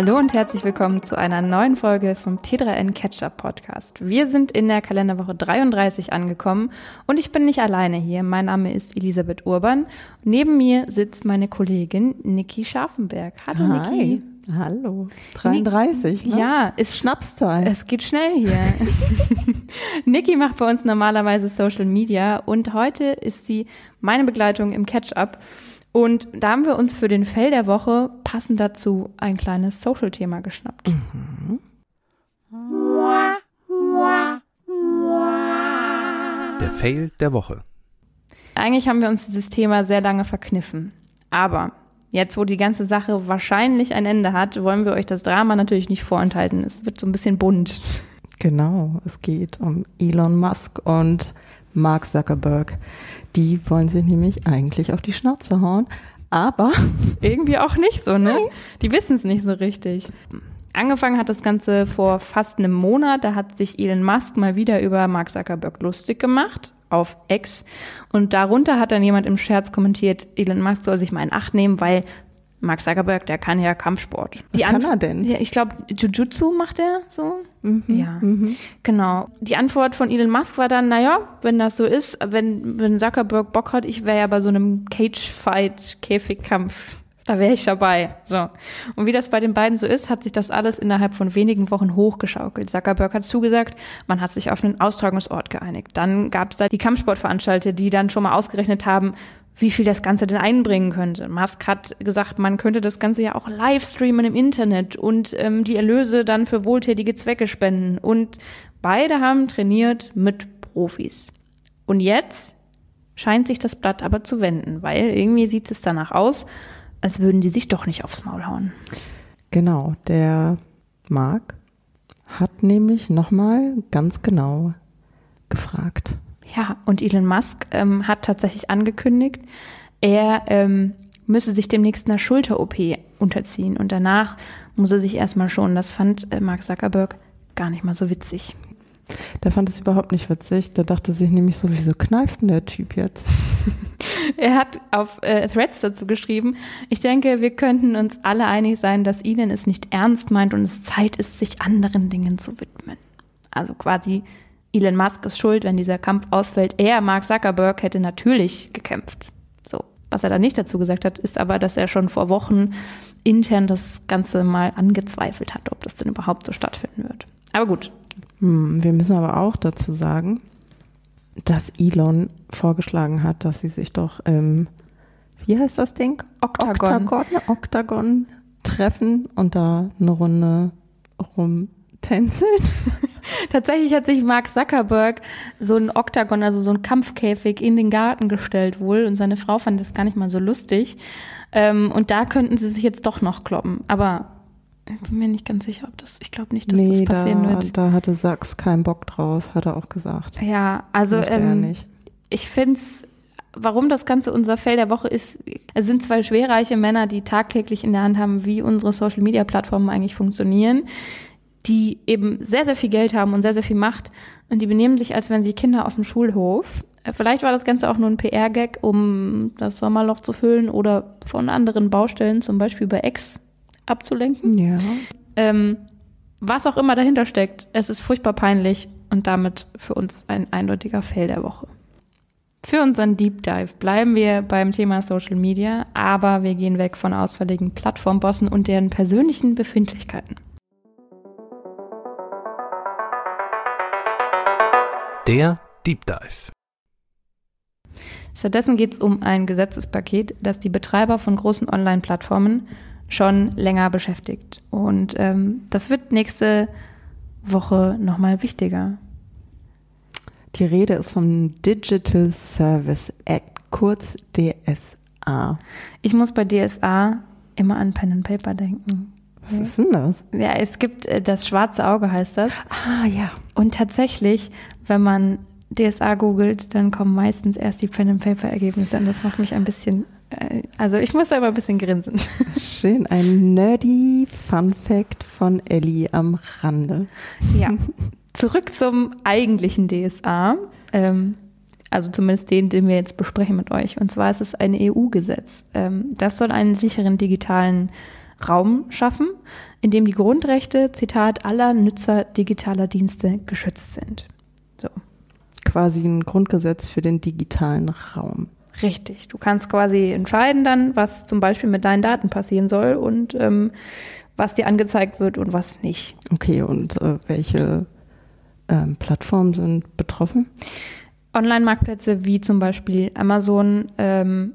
Hallo und herzlich willkommen zu einer neuen Folge vom T3N Catch-up Podcast. Wir sind in der Kalenderwoche 33 angekommen und ich bin nicht alleine hier. Mein Name ist Elisabeth Urban. Neben mir sitzt meine Kollegin Niki Scharfenberg. Hallo Hi. Niki. Hallo. 33, ne? Ja, ist Schnapszahl. Es geht schnell hier. Niki macht bei uns normalerweise Social Media und heute ist sie meine Begleitung im Catch-up. Und da haben wir uns für den Fail der Woche passend dazu ein kleines Social-Thema geschnappt. Mhm. Der Fail der Woche. Eigentlich haben wir uns dieses Thema sehr lange verkniffen. Aber jetzt, wo die ganze Sache wahrscheinlich ein Ende hat, wollen wir euch das Drama natürlich nicht vorenthalten. Es wird so ein bisschen bunt. Genau, es geht um Elon Musk und Mark Zuckerberg. Die wollen sich nämlich eigentlich auf die Schnauze hauen, aber irgendwie auch nicht so, ne? Die wissen es nicht so richtig. Angefangen hat das Ganze vor fast einem Monat. Da hat sich Elon Musk mal wieder über Mark Zuckerberg lustig gemacht auf X. Und darunter hat dann jemand im Scherz kommentiert, Elon Musk soll sich mal in Acht nehmen, weil Mark Zuckerberg, der kann ja Kampfsport. Was kann er denn? Ja, ich glaube, Jujutsu macht er so. Mhm, ja, mhm. genau. Die Antwort von Elon Musk war dann, naja, wenn das so ist, wenn, wenn Zuckerberg Bock hat, ich wäre ja bei so einem Cage-Fight, Käfigkampf da wäre ich dabei. So. Und wie das bei den beiden so ist, hat sich das alles innerhalb von wenigen Wochen hochgeschaukelt. Zuckerberg hat zugesagt, man hat sich auf einen Austragungsort geeinigt. Dann gab es da die Kampfsportveranstalter, die dann schon mal ausgerechnet haben, wie viel das Ganze denn einbringen könnte. Musk hat gesagt, man könnte das Ganze ja auch live streamen im Internet und ähm, die Erlöse dann für wohltätige Zwecke spenden. Und beide haben trainiert mit Profis. Und jetzt scheint sich das Blatt aber zu wenden, weil irgendwie sieht es danach aus, als würden die sich doch nicht aufs Maul hauen. Genau, der Marc hat nämlich nochmal ganz genau gefragt. Ja, und Elon Musk ähm, hat tatsächlich angekündigt, er ähm, müsse sich demnächst einer Schulter-OP unterziehen und danach muss er sich erstmal schon. Das fand äh, Mark Zuckerberg gar nicht mal so witzig. Der fand es überhaupt nicht witzig. Der dachte sich nämlich so, wieso kneift denn der Typ jetzt? er hat auf äh, Threads dazu geschrieben, ich denke, wir könnten uns alle einig sein, dass Elon es nicht ernst meint und es Zeit ist, sich anderen Dingen zu widmen. Also quasi Elon Musk ist schuld, wenn dieser Kampf ausfällt. Er, Mark Zuckerberg, hätte natürlich gekämpft. So. Was er da nicht dazu gesagt hat, ist aber, dass er schon vor Wochen intern das Ganze mal angezweifelt hat, ob das denn überhaupt so stattfinden wird. Aber gut. Hm, wir müssen aber auch dazu sagen, dass Elon vorgeschlagen hat, dass sie sich doch im, wie heißt das Ding? Octagon. Octagon, Octagon treffen und da eine Runde rumtänzeln. Tatsächlich hat sich Mark Zuckerberg so ein Oktagon, also so ein Kampfkäfig in den Garten gestellt wohl und seine Frau fand das gar nicht mal so lustig. Ähm, und da könnten sie sich jetzt doch noch kloppen. Aber ich bin mir nicht ganz sicher, ob das, ich glaube nicht, dass nee, das passieren da, wird. Da hatte Sachs keinen Bock drauf, hat er auch gesagt. Ja, also ähm, ich finde es, warum das Ganze unser Fell der Woche ist, es sind zwei schwerreiche Männer, die tagtäglich in der Hand haben, wie unsere Social Media Plattformen eigentlich funktionieren die eben sehr, sehr viel Geld haben und sehr, sehr viel Macht und die benehmen sich, als wären sie Kinder auf dem Schulhof. Äh, vielleicht war das Ganze auch nur ein PR-Gag, um das Sommerloch zu füllen oder von anderen Baustellen, zum Beispiel bei Ex, abzulenken. Ja. Ähm, was auch immer dahinter steckt, es ist furchtbar peinlich und damit für uns ein eindeutiger Fail der Woche. Für unseren Deep Dive bleiben wir beim Thema Social Media, aber wir gehen weg von ausfälligen Plattformbossen und deren persönlichen Befindlichkeiten. Der Deep Dive. Stattdessen geht es um ein Gesetzespaket, das die Betreiber von großen Online-Plattformen schon länger beschäftigt. Und ähm, das wird nächste Woche nochmal wichtiger. Die Rede ist vom Digital Service Act, kurz DSA. Ich muss bei DSA immer an Pen and Paper denken. Was ist denn das? Ja, es gibt äh, das schwarze Auge, heißt das. Ah, ja. Und tatsächlich, wenn man DSA googelt, dann kommen meistens erst die Pen-and-Paper-Ergebnisse und das macht mich ein bisschen, äh, also ich muss da immer ein bisschen grinsen. Schön, ein nerdy Fun-Fact von Ellie am Rande. Ja, zurück zum eigentlichen DSA. Ähm, also zumindest den, den wir jetzt besprechen mit euch. Und zwar ist es ein EU-Gesetz. Ähm, das soll einen sicheren digitalen Raum schaffen, in dem die Grundrechte, Zitat, aller Nutzer digitaler Dienste geschützt sind. So. Quasi ein Grundgesetz für den digitalen Raum. Richtig. Du kannst quasi entscheiden dann, was zum Beispiel mit deinen Daten passieren soll und ähm, was dir angezeigt wird und was nicht. Okay, und äh, welche ähm, Plattformen sind betroffen? Online-Marktplätze wie zum Beispiel Amazon ähm,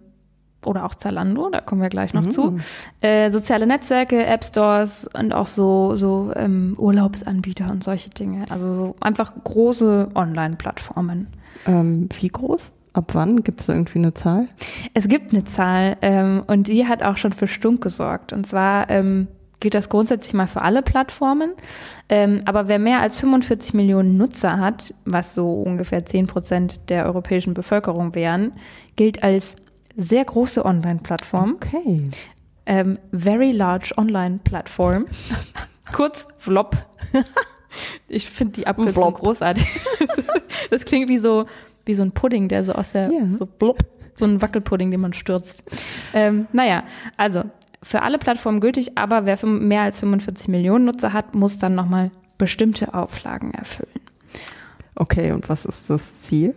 oder auch Zalando, da kommen wir gleich noch mhm. zu. Äh, soziale Netzwerke, App Stores und auch so, so ähm, Urlaubsanbieter und solche Dinge. Also so einfach große Online-Plattformen. Ähm, wie groß? Ab wann? Gibt es irgendwie eine Zahl? Es gibt eine Zahl ähm, und die hat auch schon für Stunk gesorgt. Und zwar ähm, gilt das grundsätzlich mal für alle Plattformen. Ähm, aber wer mehr als 45 Millionen Nutzer hat, was so ungefähr 10 Prozent der europäischen Bevölkerung wären, gilt als sehr große Online-Plattform. Okay. Ähm, very large Online-Plattform. Kurz Vlop. ich finde die Abkürzung großartig. das klingt wie so, wie so ein Pudding, der so aus der, yeah. so blop, so ein Wackelpudding, den man stürzt. Ähm, naja, also für alle Plattformen gültig, aber wer mehr als 45 Millionen Nutzer hat, muss dann nochmal bestimmte Auflagen erfüllen. Okay, und was ist das Ziel?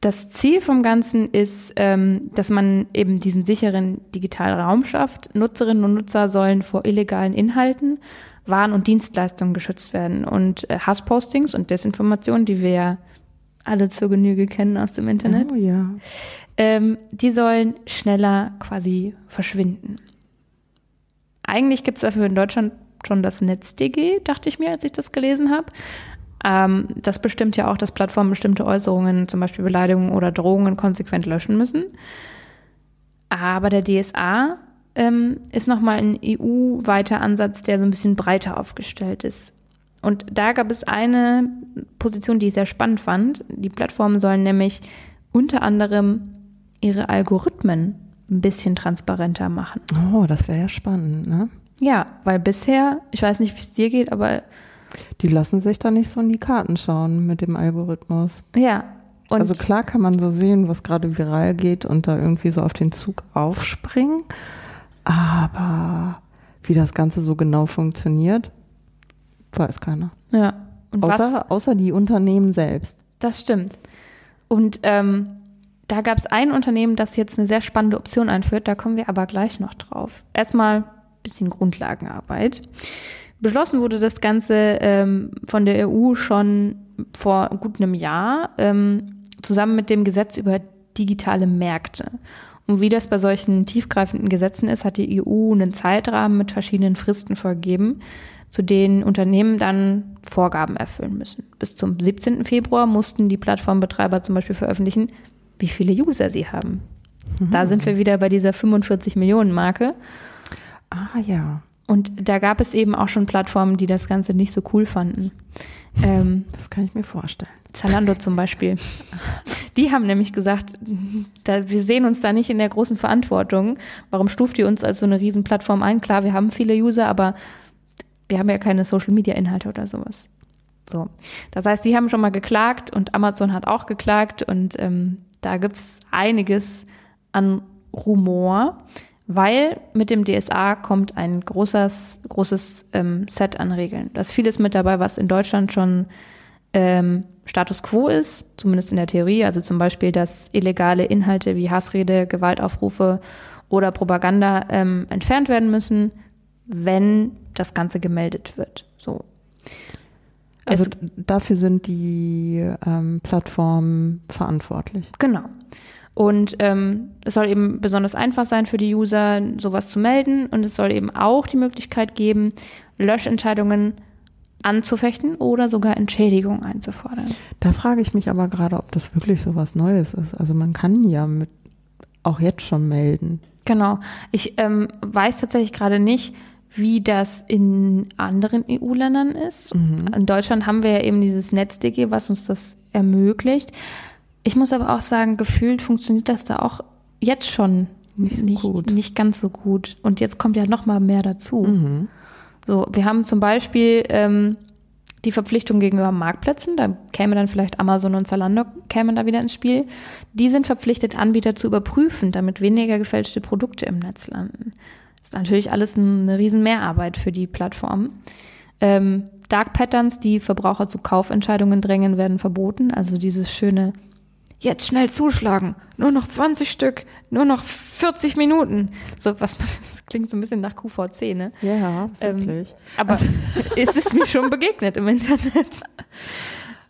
Das Ziel vom Ganzen ist, ähm, dass man eben diesen sicheren digitalen Raum schafft. Nutzerinnen und Nutzer sollen vor illegalen Inhalten, Waren und Dienstleistungen geschützt werden. Und äh, Hasspostings und Desinformationen, die wir ja alle zur Genüge kennen aus dem Internet, oh, ja. ähm, die sollen schneller quasi verschwinden. Eigentlich gibt es dafür in Deutschland schon das NetzDG, dachte ich mir, als ich das gelesen habe. Ähm, das bestimmt ja auch, dass Plattformen bestimmte Äußerungen, zum Beispiel Beleidigungen oder Drohungen, konsequent löschen müssen. Aber der DSA ähm, ist nochmal ein EU-weiter Ansatz, der so ein bisschen breiter aufgestellt ist. Und da gab es eine Position, die ich sehr spannend fand. Die Plattformen sollen nämlich unter anderem ihre Algorithmen ein bisschen transparenter machen. Oh, das wäre ja spannend, ne? Ja, weil bisher, ich weiß nicht, wie es dir geht, aber die lassen sich da nicht so in die Karten schauen mit dem Algorithmus. Ja. also klar kann man so sehen, was gerade viral geht und da irgendwie so auf den Zug aufspringen. Aber wie das Ganze so genau funktioniert, weiß keiner. Ja. Und außer, was, außer die Unternehmen selbst. Das stimmt. Und ähm, da gab es ein Unternehmen, das jetzt eine sehr spannende Option einführt. Da kommen wir aber gleich noch drauf. Erstmal ein bisschen Grundlagenarbeit. Beschlossen wurde das Ganze ähm, von der EU schon vor gut einem Jahr ähm, zusammen mit dem Gesetz über digitale Märkte. Und wie das bei solchen tiefgreifenden Gesetzen ist, hat die EU einen Zeitrahmen mit verschiedenen Fristen vorgegeben, zu denen Unternehmen dann Vorgaben erfüllen müssen. Bis zum 17. Februar mussten die Plattformbetreiber zum Beispiel veröffentlichen, wie viele User sie haben. Mhm. Da sind wir wieder bei dieser 45 Millionen Marke. Ah ja. Und da gab es eben auch schon Plattformen, die das Ganze nicht so cool fanden. Ähm, das kann ich mir vorstellen. Zalando zum Beispiel. Die haben nämlich gesagt, da, wir sehen uns da nicht in der großen Verantwortung. Warum stuft ihr uns als so eine Riesenplattform ein? Klar, wir haben viele User, aber wir haben ja keine Social-Media-Inhalte oder sowas. So. Das heißt, die haben schon mal geklagt und Amazon hat auch geklagt und ähm, da gibt es einiges an Rumor weil mit dem DSA kommt ein großes, großes ähm, Set an Regeln. Da ist vieles mit dabei, was in Deutschland schon ähm, Status quo ist, zumindest in der Theorie. Also zum Beispiel, dass illegale Inhalte wie Hassrede, Gewaltaufrufe oder Propaganda ähm, entfernt werden müssen, wenn das Ganze gemeldet wird. So. Also es, dafür sind die ähm, Plattformen verantwortlich. Genau. Und ähm, es soll eben besonders einfach sein für die User, sowas zu melden. Und es soll eben auch die Möglichkeit geben, Löschentscheidungen anzufechten oder sogar Entschädigung einzufordern. Da frage ich mich aber gerade, ob das wirklich so was Neues ist. Also man kann ja mit auch jetzt schon melden. Genau. Ich ähm, weiß tatsächlich gerade nicht, wie das in anderen EU-Ländern ist. Mhm. In Deutschland haben wir ja eben dieses NetzDG, was uns das ermöglicht. Ich muss aber auch sagen, gefühlt funktioniert das da auch jetzt schon nicht, so nicht, gut. nicht ganz so gut. Und jetzt kommt ja noch mal mehr dazu. Mhm. So, wir haben zum Beispiel ähm, die Verpflichtung gegenüber Marktplätzen, da käme dann vielleicht Amazon und Zalando kämen da wieder ins Spiel. Die sind verpflichtet, Anbieter zu überprüfen, damit weniger gefälschte Produkte im Netz landen. ist natürlich alles eine riesen Mehrarbeit für die Plattform. Ähm, Dark Patterns, die Verbraucher zu Kaufentscheidungen drängen, werden verboten. Also dieses schöne, jetzt schnell zuschlagen, nur noch 20 Stück, nur noch 40 Minuten. So was das klingt so ein bisschen nach QVC, ne? Ja, wirklich. Ähm, aber also. es ist mir schon begegnet im Internet.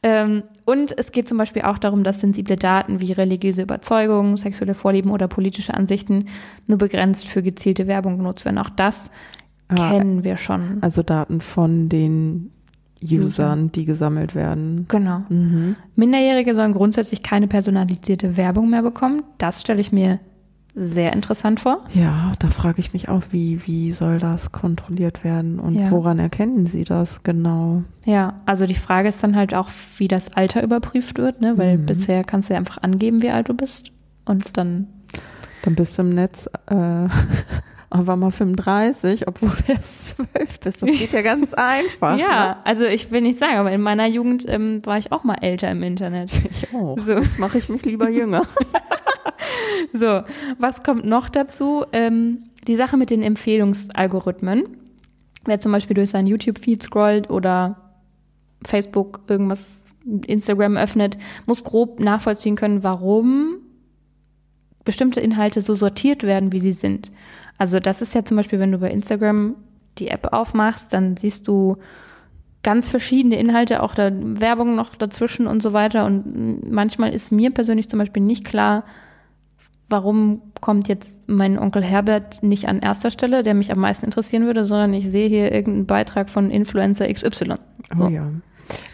Ähm, und es geht zum Beispiel auch darum, dass sensible Daten wie religiöse Überzeugungen, sexuelle Vorlieben oder politische Ansichten nur begrenzt für gezielte Werbung genutzt werden. Auch das ah, kennen wir schon. Also Daten von den Usern, die gesammelt werden. Genau. Mhm. Minderjährige sollen grundsätzlich keine personalisierte Werbung mehr bekommen. Das stelle ich mir sehr interessant vor. Ja, da frage ich mich auch, wie, wie soll das kontrolliert werden und ja. woran erkennen Sie das genau? Ja, also die Frage ist dann halt auch, wie das Alter überprüft wird, ne? weil mhm. bisher kannst du ja einfach angeben, wie alt du bist und dann. Dann bist du im Netz. Äh aber mal 35, obwohl du erst 12 bist. Das geht ja ganz einfach. ja, ne? also ich will nicht sagen, aber in meiner Jugend ähm, war ich auch mal älter im Internet. Ich auch. So. Jetzt mache ich mich lieber jünger. so, was kommt noch dazu? Ähm, die Sache mit den Empfehlungsalgorithmen. Wer zum Beispiel durch seinen YouTube-Feed scrollt oder Facebook irgendwas, Instagram öffnet, muss grob nachvollziehen können, warum bestimmte Inhalte so sortiert werden, wie sie sind. Also das ist ja zum Beispiel, wenn du bei Instagram die App aufmachst, dann siehst du ganz verschiedene Inhalte, auch da Werbung noch dazwischen und so weiter. Und manchmal ist mir persönlich zum Beispiel nicht klar, warum kommt jetzt mein Onkel Herbert nicht an erster Stelle, der mich am meisten interessieren würde, sondern ich sehe hier irgendeinen Beitrag von Influencer XY. So. Oh ja.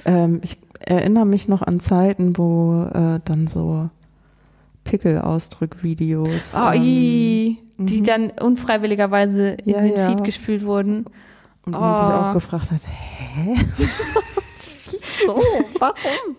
Ähm, ich erinnere mich noch an Zeiten, wo äh, dann so Pickelausdrückvideos. Oh, ähm, die mhm. dann unfreiwilligerweise in ja, den ja. Feed gespült wurden. Und oh. man sich auch gefragt hat, hä? Wieso? Warum?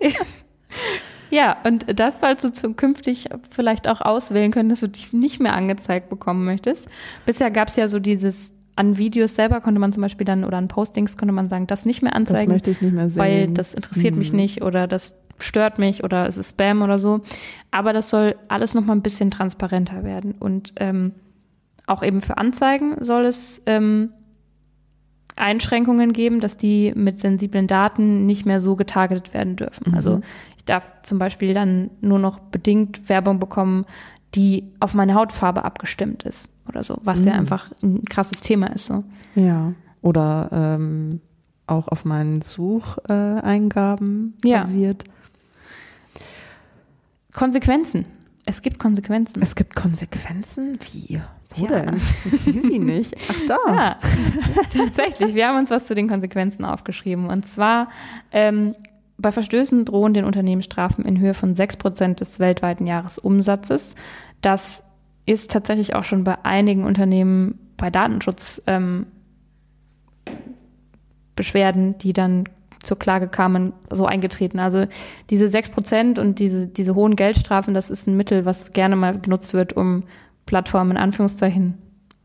Ja, und das sollst du zukünftig vielleicht auch auswählen können, dass du dich nicht mehr angezeigt bekommen möchtest. Bisher gab es ja so dieses, an Videos selber konnte man zum Beispiel dann oder an Postings konnte man sagen, das nicht mehr anzeigen. Das möchte ich nicht mehr sehen. Weil das interessiert mhm. mich nicht oder das stört mich oder es ist Spam oder so. Aber das soll alles nochmal ein bisschen transparenter werden. Und ähm, auch eben für Anzeigen soll es ähm, Einschränkungen geben, dass die mit sensiblen Daten nicht mehr so getargetet werden dürfen. Mhm. Also ich darf zum Beispiel dann nur noch bedingt Werbung bekommen, die auf meine Hautfarbe abgestimmt ist oder so, was mhm. ja einfach ein krasses Thema ist. So. Ja, oder ähm, auch auf meinen Sucheingaben äh, basiert. Konsequenzen. Es gibt Konsequenzen. Es gibt Konsequenzen? Wie? Wo ja. denn? Ich sehe sie nicht. Ach da. Ja, tatsächlich. Wir haben uns was zu den Konsequenzen aufgeschrieben. Und zwar ähm, bei Verstößen drohen den Unternehmen Strafen in Höhe von 6% des weltweiten Jahresumsatzes. Das ist tatsächlich auch schon bei einigen Unternehmen bei Datenschutzbeschwerden, ähm, die dann zur Klage kamen, so eingetreten. Also diese 6 Prozent und diese, diese hohen Geldstrafen, das ist ein Mittel, was gerne mal genutzt wird, um Plattformen in Anführungszeichen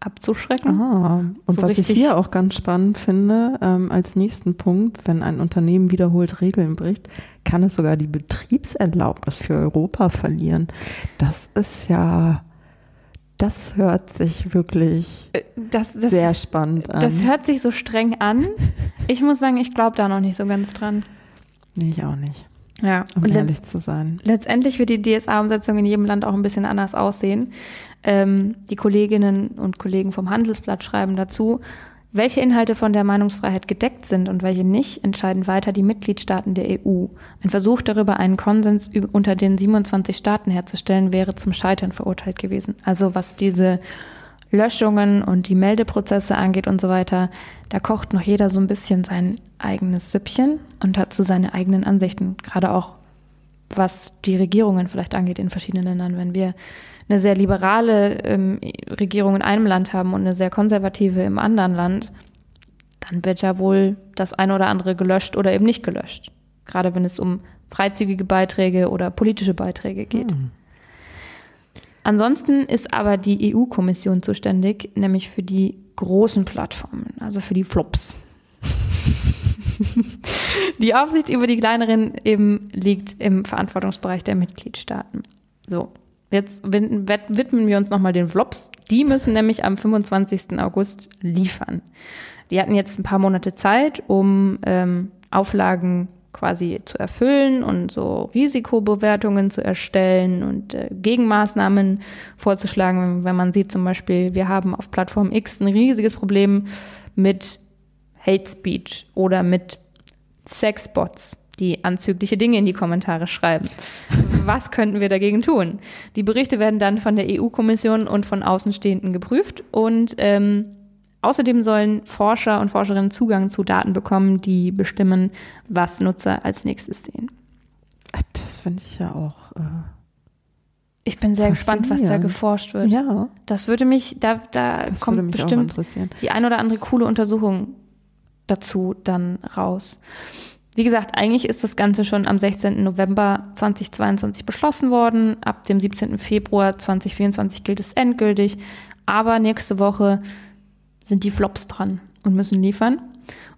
abzuschrecken. Aha. Und so was ich hier auch ganz spannend finde, ähm, als nächsten Punkt, wenn ein Unternehmen wiederholt Regeln bricht, kann es sogar die Betriebserlaubnis für Europa verlieren. Das ist ja das hört sich wirklich äh, das, das, sehr spannend an. Das hört sich so streng an. Ich muss sagen, ich glaube da noch nicht so ganz dran. Nee, ich auch nicht. Ja, um ehrlich zu sein. Letztendlich wird die DSA-Umsetzung in jedem Land auch ein bisschen anders aussehen. Ähm, die Kolleginnen und Kollegen vom Handelsblatt schreiben dazu, welche Inhalte von der Meinungsfreiheit gedeckt sind und welche nicht, entscheiden weiter die Mitgliedstaaten der EU. Ein Versuch darüber, einen Konsens unter den 27 Staaten herzustellen, wäre zum Scheitern verurteilt gewesen. Also was diese Löschungen und die Meldeprozesse angeht und so weiter, da kocht noch jeder so ein bisschen sein eigenes Süppchen und hat so seine eigenen Ansichten, gerade auch was die Regierungen vielleicht angeht in verschiedenen Ländern. Wenn wir eine sehr liberale ähm, Regierung in einem Land haben und eine sehr konservative im anderen Land, dann wird ja wohl das eine oder andere gelöscht oder eben nicht gelöscht. Gerade wenn es um freizügige Beiträge oder politische Beiträge geht. Hm. Ansonsten ist aber die EU-Kommission zuständig, nämlich für die großen Plattformen, also für die Flops. Die Aufsicht über die kleineren eben liegt im Verantwortungsbereich der Mitgliedstaaten. So, Jetzt widmen wir uns nochmal den Vlops. Die müssen nämlich am 25. August liefern. Die hatten jetzt ein paar Monate Zeit, um ähm, Auflagen quasi zu erfüllen und so Risikobewertungen zu erstellen und äh, Gegenmaßnahmen vorzuschlagen. Wenn man sieht zum Beispiel, wir haben auf Plattform X ein riesiges Problem mit Hate Speech oder mit Sexbots, die anzügliche Dinge in die Kommentare schreiben. Was könnten wir dagegen tun? Die Berichte werden dann von der EU-Kommission und von Außenstehenden geprüft und ähm, Außerdem sollen Forscher und Forscherinnen Zugang zu Daten bekommen, die bestimmen, was Nutzer als nächstes sehen. Das finde ich ja auch. Äh, ich bin sehr gespannt, was da geforscht wird. Ja. Das würde mich, da, da das kommt mich bestimmt die ein oder andere coole Untersuchung dazu dann raus. Wie gesagt, eigentlich ist das Ganze schon am 16. November 2022 beschlossen worden. Ab dem 17. Februar 2024 gilt es endgültig. Aber nächste Woche sind die Flops dran und müssen liefern.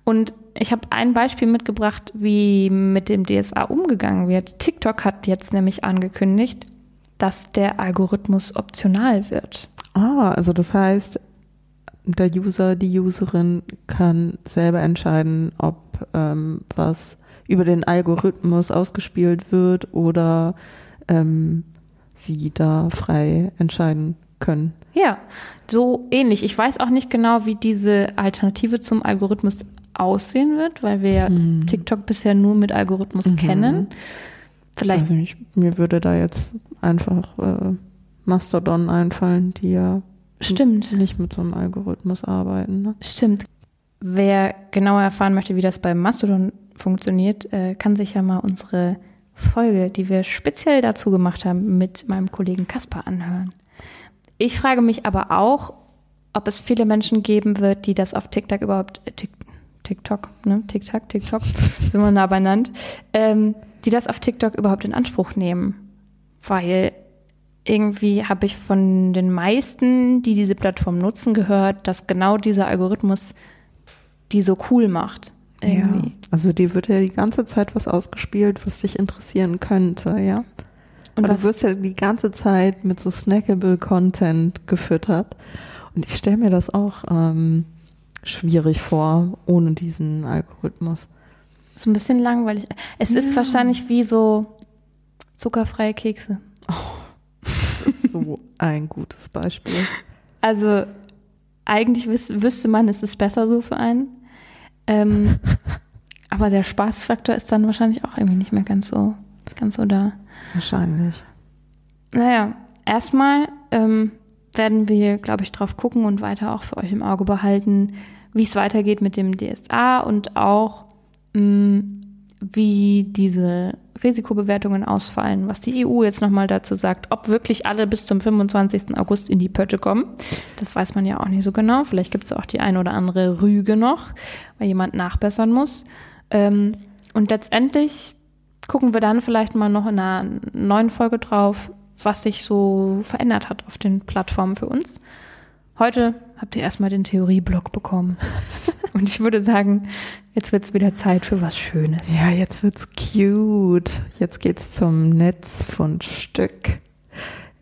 Und ich habe ein Beispiel mitgebracht, wie mit dem DSA umgegangen wird. TikTok hat jetzt nämlich angekündigt, dass der Algorithmus optional wird. Ah, also das heißt, der User, die Userin kann selber entscheiden, ob ähm, was über den Algorithmus ausgespielt wird oder ähm, sie da frei entscheiden können. Ja, so ähnlich. Ich weiß auch nicht genau, wie diese Alternative zum Algorithmus aussehen wird, weil wir hm. TikTok bisher nur mit Algorithmus mhm. kennen. Vielleicht. Nicht, mir würde da jetzt einfach äh, Mastodon einfallen, die ja Stimmt. nicht mit so einem Algorithmus arbeiten. Ne? Stimmt. Wer genauer erfahren möchte, wie das bei Mastodon funktioniert, äh, kann sich ja mal unsere Folge, die wir speziell dazu gemacht haben, mit meinem Kollegen Kaspar anhören. Ich frage mich aber auch, ob es viele Menschen geben wird, die das auf TikTok überhaupt, äh, TikTok, ne? TikTok, TikTok, sind wir nah benannt, ähm, die das auf TikTok überhaupt in Anspruch nehmen. Weil irgendwie habe ich von den meisten, die diese Plattform nutzen, gehört, dass genau dieser Algorithmus die so cool macht. Irgendwie. Ja, also die wird ja die ganze Zeit was ausgespielt, was dich interessieren könnte, ja. Und du wirst ja die ganze Zeit mit so snackable Content gefüttert. Und ich stelle mir das auch ähm, schwierig vor, ohne diesen Algorithmus. So ein bisschen langweilig. Es ja. ist wahrscheinlich wie so zuckerfreie Kekse. Das ist so ein gutes Beispiel. Also eigentlich wüs wüsste man, es ist besser so für einen. Ähm, aber der Spaßfaktor ist dann wahrscheinlich auch irgendwie nicht mehr ganz so, ganz so da. Wahrscheinlich. Naja, erstmal ähm, werden wir, glaube ich, drauf gucken und weiter auch für euch im Auge behalten, wie es weitergeht mit dem DSA und auch mh, mm, wie diese Risikobewertungen ausfallen, was die EU jetzt nochmal dazu sagt, ob wirklich alle bis zum 25. August in die Pötte kommen. Das weiß man ja auch nicht so genau. Vielleicht gibt es auch die ein oder andere Rüge noch, weil jemand nachbessern muss. Ähm, und letztendlich gucken wir dann vielleicht mal noch in einer neuen Folge drauf, was sich so verändert hat auf den Plattformen für uns. Heute habt ihr erstmal den Theorieblock bekommen. Und ich würde sagen, jetzt wird es wieder Zeit für was Schönes. Ja, jetzt wird's cute. Jetzt geht's zum Netzfundstück.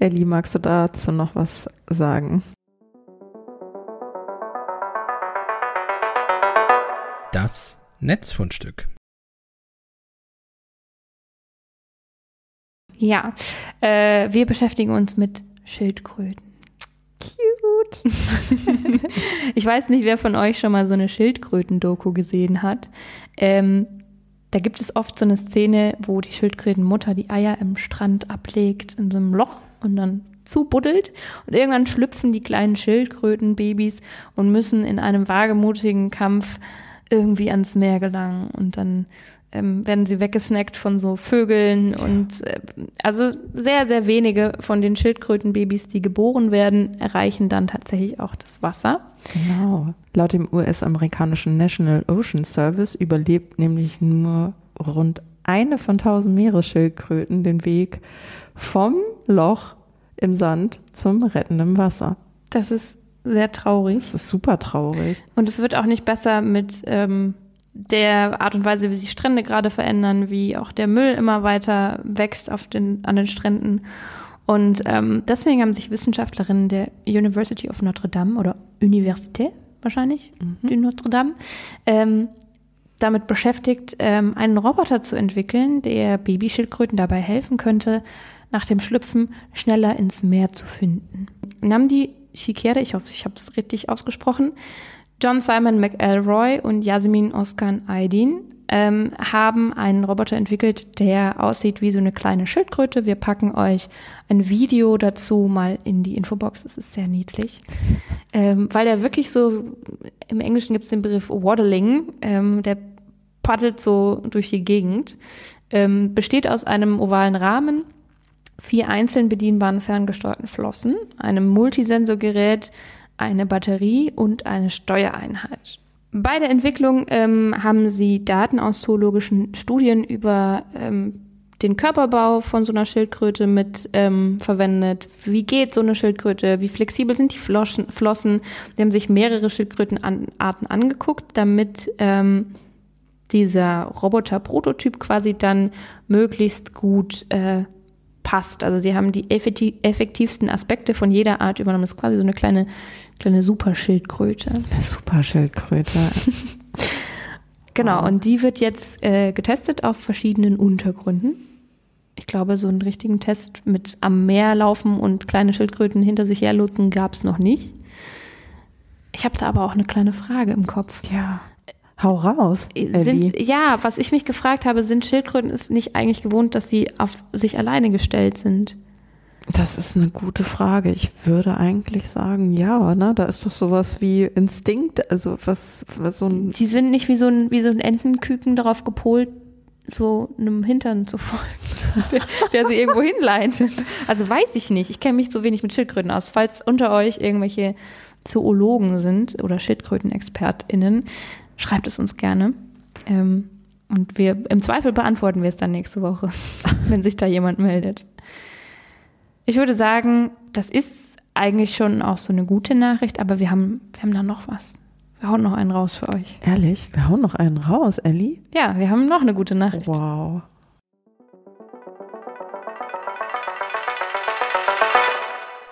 Elli, magst du dazu noch was sagen? Das Netzfundstück. Ja, äh, wir beschäftigen uns mit Schildkröten. Cute. ich weiß nicht, wer von euch schon mal so eine Schildkröten-Doku gesehen hat. Ähm, da gibt es oft so eine Szene, wo die Schildkrötenmutter die Eier im Strand ablegt in so einem Loch und dann zubuddelt. Und irgendwann schlüpfen die kleinen Schildkrötenbabys und müssen in einem wagemutigen Kampf irgendwie ans Meer gelangen. Und dann ähm, werden sie weggesnackt von so Vögeln ja. und äh, also sehr, sehr wenige von den Schildkrötenbabys, die geboren werden, erreichen dann tatsächlich auch das Wasser. Genau. Laut dem US-amerikanischen National Ocean Service überlebt nämlich nur rund eine von tausend Meeresschildkröten den Weg vom Loch im Sand zum rettenden Wasser. Das ist sehr traurig. Das ist super traurig. Und es wird auch nicht besser mit ähm, der Art und Weise, wie sich Strände gerade verändern, wie auch der Müll immer weiter wächst auf den, an den Stränden. Und ähm, deswegen haben sich Wissenschaftlerinnen der University of Notre Dame oder Université wahrscheinlich, mhm. die Notre Dame, ähm, damit beschäftigt, ähm, einen Roboter zu entwickeln, der Babyschildkröten dabei helfen könnte, nach dem Schlüpfen schneller ins Meer zu finden. Namdi Shikere, ich hoffe, ich habe es richtig ausgesprochen, John Simon McElroy und Yasmin Oskan Aydin ähm, haben einen Roboter entwickelt, der aussieht wie so eine kleine Schildkröte. Wir packen euch ein Video dazu mal in die Infobox. Das ist sehr niedlich. Ähm, weil der wirklich so, im Englischen gibt es den Begriff Waddling, ähm, der paddelt so durch die Gegend, ähm, besteht aus einem ovalen Rahmen, vier einzeln bedienbaren ferngesteuerten Flossen, einem Multisensorgerät, eine Batterie und eine Steuereinheit. Bei der Entwicklung ähm, haben sie Daten aus zoologischen Studien über ähm, den Körperbau von so einer Schildkröte mit ähm, verwendet. Wie geht so eine Schildkröte? Wie flexibel sind die Flossen? Flossen? Die haben sich mehrere Schildkrötenarten angeguckt, damit ähm, dieser Roboter-Prototyp quasi dann möglichst gut äh, passt. Also sie haben die effektivsten Aspekte von jeder Art übernommen. Das ist quasi so eine kleine, kleine Superschildkröte. Superschildkröte. genau, und die wird jetzt äh, getestet auf verschiedenen Untergründen. Ich glaube, so einen richtigen Test mit am Meer laufen und kleine Schildkröten hinter sich herlotsen gab es noch nicht. Ich habe da aber auch eine kleine Frage im Kopf. Ja. Hau raus. Äh, sind, ja, was ich mich gefragt habe, sind Schildkröten ist nicht eigentlich gewohnt, dass sie auf sich alleine gestellt sind? Das ist eine gute Frage. Ich würde eigentlich sagen, ja, ne? Da ist doch sowas wie Instinkt, also was, was so ein. Die sind nicht wie so ein, wie so ein Entenküken darauf gepolt, so einem Hintern zu folgen, der, sie irgendwo hinleitet. Also weiß ich nicht. Ich kenne mich so wenig mit Schildkröten aus. Falls unter euch irgendwelche Zoologen sind oder SchildkrötenexpertInnen, schreibt es uns gerne. Ähm, und wir im Zweifel beantworten wir es dann nächste Woche, wenn sich da jemand meldet. Ich würde sagen, das ist eigentlich schon auch so eine gute Nachricht, aber wir haben, wir haben da noch was. Wir hauen noch einen raus für euch. Ehrlich? Wir hauen noch einen raus, Ellie? Ja, wir haben noch eine gute Nachricht. Wow.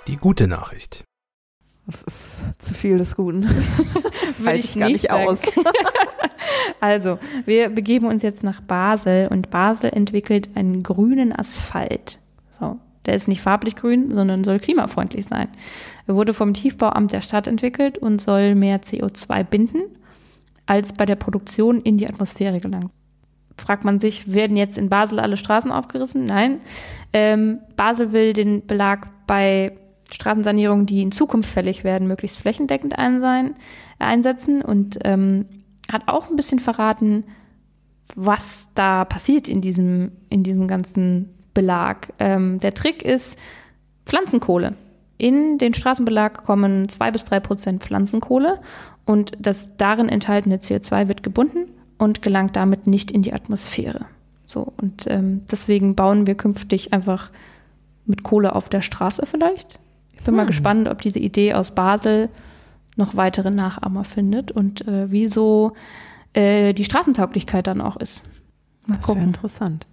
Die gute Nachricht. Das ist zu viel des Guten. Das halte ich, ich gar nicht sagen. aus. also, wir begeben uns jetzt nach Basel und Basel entwickelt einen grünen Asphalt. Der ist nicht farblich grün, sondern soll klimafreundlich sein. Er wurde vom Tiefbauamt der Stadt entwickelt und soll mehr CO2 binden, als bei der Produktion in die Atmosphäre gelangt. Fragt man sich, werden jetzt in Basel alle Straßen aufgerissen? Nein. Ähm, Basel will den Belag bei Straßensanierungen, die in Zukunft fällig werden, möglichst flächendeckend ein einsetzen und ähm, hat auch ein bisschen verraten, was da passiert in diesem, in diesem ganzen Belag. Ähm, der Trick ist Pflanzenkohle. In den Straßenbelag kommen zwei bis drei Prozent Pflanzenkohle und das darin enthaltene CO2 wird gebunden und gelangt damit nicht in die Atmosphäre. So, und ähm, deswegen bauen wir künftig einfach mit Kohle auf der Straße vielleicht. Ich bin hm. mal gespannt, ob diese Idee aus Basel noch weitere Nachahmer findet und äh, wieso äh, die Straßentauglichkeit dann auch ist. Mal das wäre interessant.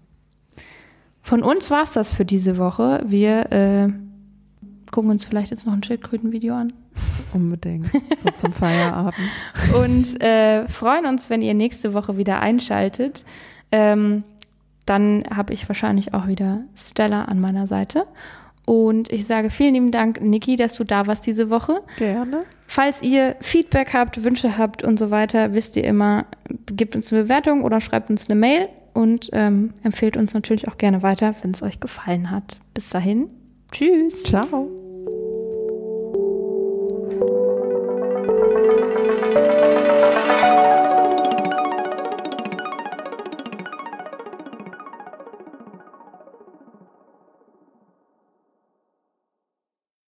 Von uns war es das für diese Woche. Wir äh, gucken uns vielleicht jetzt noch ein Schildkrötenvideo an. Unbedingt. So zum Feierabend. Und äh, freuen uns, wenn ihr nächste Woche wieder einschaltet. Ähm, dann habe ich wahrscheinlich auch wieder Stella an meiner Seite. Und ich sage vielen lieben Dank, Niki, dass du da warst diese Woche. Gerne. Falls ihr Feedback habt, Wünsche habt und so weiter, wisst ihr immer, gebt uns eine Bewertung oder schreibt uns eine Mail und ähm, empfehlt uns natürlich auch gerne weiter, wenn es euch gefallen hat. Bis dahin. Tschüss. Ciao.